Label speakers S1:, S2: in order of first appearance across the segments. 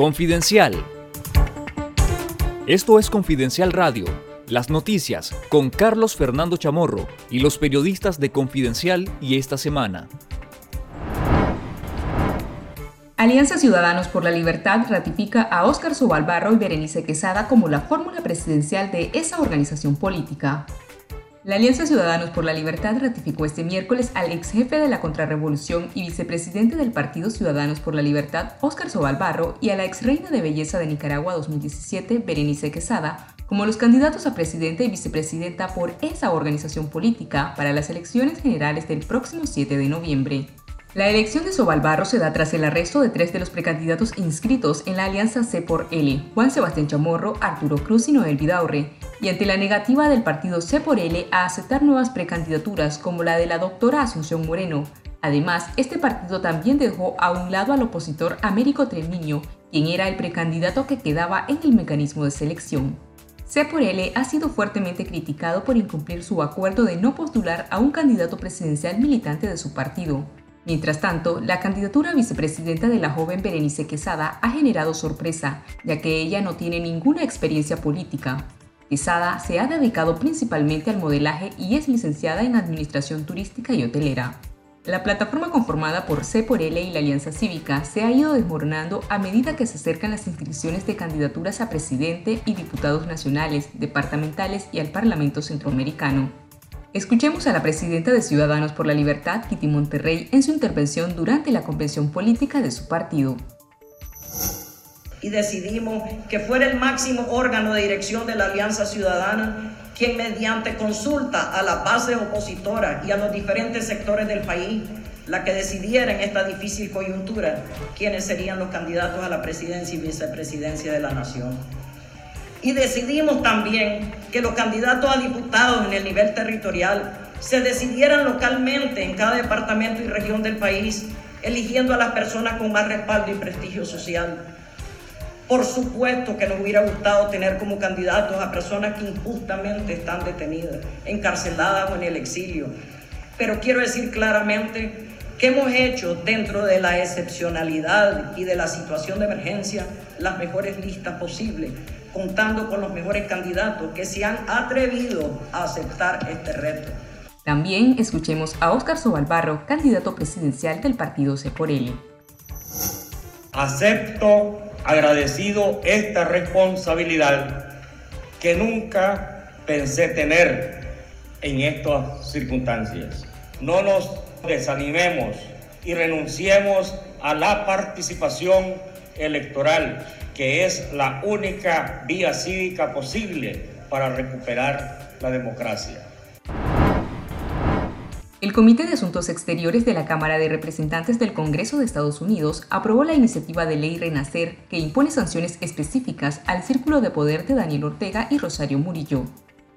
S1: Confidencial. Esto es Confidencial Radio, las noticias con Carlos Fernando Chamorro y los periodistas de Confidencial y esta semana.
S2: Alianza Ciudadanos por la Libertad ratifica a Óscar Sobalbarro y Berenice Quesada como la fórmula presidencial de esa organización política. La Alianza Ciudadanos por la Libertad ratificó este miércoles al ex jefe de la contrarrevolución y vicepresidente del Partido Ciudadanos por la Libertad, Óscar Sobalbarro, y a la ex reina de belleza de Nicaragua 2017, Berenice Quesada, como los candidatos a presidente y vicepresidenta por esa organización política para las elecciones generales del próximo 7 de noviembre. La elección de Sobalbarro se da tras el arresto de tres de los precandidatos inscritos en la alianza C por L, Juan Sebastián Chamorro, Arturo Cruz y Noel Vidaurre, y ante la negativa del partido C por L a aceptar nuevas precandidaturas como la de la doctora Asunción Moreno. Además, este partido también dejó a un lado al opositor Américo Treviño, quien era el precandidato que quedaba en el mecanismo de selección. C por L ha sido fuertemente criticado por incumplir su acuerdo de no postular a un candidato presidencial militante de su partido. Mientras tanto, la candidatura vicepresidenta de la joven Berenice Quesada ha generado sorpresa, ya que ella no tiene ninguna experiencia política. Quesada se ha dedicado principalmente al modelaje y es licenciada en Administración Turística y Hotelera. La plataforma conformada por C por L y la Alianza Cívica se ha ido desmoronando a medida que se acercan las inscripciones de candidaturas a presidente y diputados nacionales, departamentales y al Parlamento Centroamericano. Escuchemos a la presidenta de Ciudadanos por la Libertad, Kitty Monterrey, en su intervención durante la convención política de su partido.
S3: Y decidimos que fuera el máximo órgano de dirección de la Alianza Ciudadana quien mediante consulta a las bases opositoras y a los diferentes sectores del país, la que decidiera en esta difícil coyuntura quiénes serían los candidatos a la presidencia y vicepresidencia de la nación. Y decidimos también que los candidatos a diputados en el nivel territorial se decidieran localmente en cada departamento y región del país, eligiendo a las personas con más respaldo y prestigio social. Por supuesto que nos hubiera gustado tener como candidatos a personas que injustamente están detenidas, encarceladas o en el exilio. Pero quiero decir claramente que hemos hecho dentro de la excepcionalidad y de la situación de emergencia las mejores listas posibles contando con los mejores candidatos que se han atrevido a aceptar este reto.
S2: También escuchemos a Óscar Sobalbarro, candidato presidencial del partido C por L.
S4: Acepto agradecido esta responsabilidad que nunca pensé tener en estas circunstancias. No nos desanimemos y renunciemos a la participación electoral que es la única vía cívica posible para recuperar la democracia.
S2: El Comité de Asuntos Exteriores de la Cámara de Representantes del Congreso de Estados Unidos aprobó la iniciativa de ley Renacer que impone sanciones específicas al círculo de poder de Daniel Ortega y Rosario Murillo.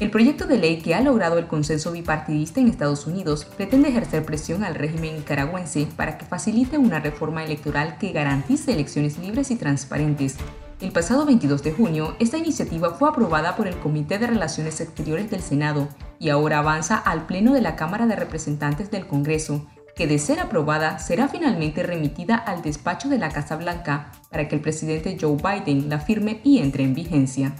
S2: El proyecto de ley que ha logrado el consenso bipartidista en Estados Unidos pretende ejercer presión al régimen nicaragüense para que facilite una reforma electoral que garantice elecciones libres y transparentes. El pasado 22 de junio, esta iniciativa fue aprobada por el Comité de Relaciones Exteriores del Senado y ahora avanza al Pleno de la Cámara de Representantes del Congreso, que de ser aprobada será finalmente remitida al despacho de la Casa Blanca para que el presidente Joe Biden la firme y entre en vigencia.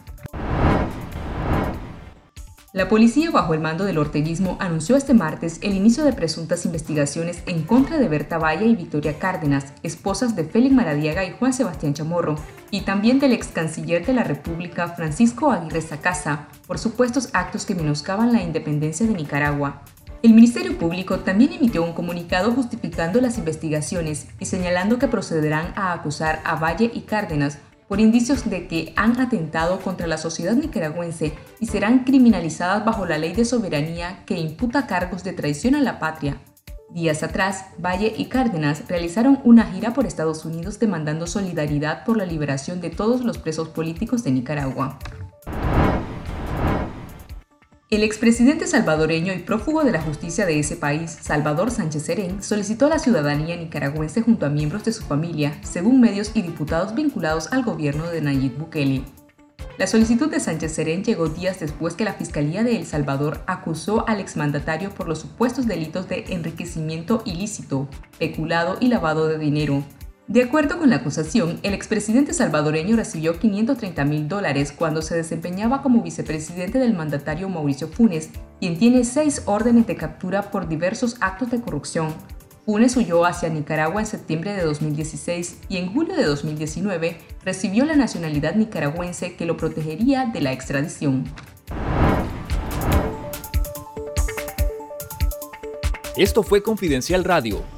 S2: La policía bajo el mando del orteguismo anunció este martes el inicio de presuntas investigaciones en contra de Berta Valle y Victoria Cárdenas, esposas de Félix Maradiaga y Juan Sebastián Chamorro, y también del ex canciller de la República Francisco Aguirre Sacasa, por supuestos actos que menoscaban la independencia de Nicaragua. El Ministerio Público también emitió un comunicado justificando las investigaciones y señalando que procederán a acusar a Valle y Cárdenas por indicios de que han atentado contra la sociedad nicaragüense y serán criminalizadas bajo la ley de soberanía que imputa cargos de traición a la patria. Días atrás, Valle y Cárdenas realizaron una gira por Estados Unidos demandando solidaridad por la liberación de todos los presos políticos de Nicaragua. El expresidente salvadoreño y prófugo de la justicia de ese país, Salvador Sánchez Serén, solicitó la ciudadanía nicaragüense junto a miembros de su familia, según medios y diputados vinculados al gobierno de Nayib Bukele. La solicitud de Sánchez Serén llegó días después que la Fiscalía de El Salvador acusó al exmandatario por los supuestos delitos de enriquecimiento ilícito, peculado y lavado de dinero. De acuerdo con la acusación, el expresidente salvadoreño recibió 530 mil dólares cuando se desempeñaba como vicepresidente del mandatario Mauricio Funes, quien tiene seis órdenes de captura por diversos actos de corrupción. Funes huyó hacia Nicaragua en septiembre de 2016 y en julio de 2019 recibió la nacionalidad nicaragüense que lo protegería de la extradición.
S1: Esto fue Confidencial Radio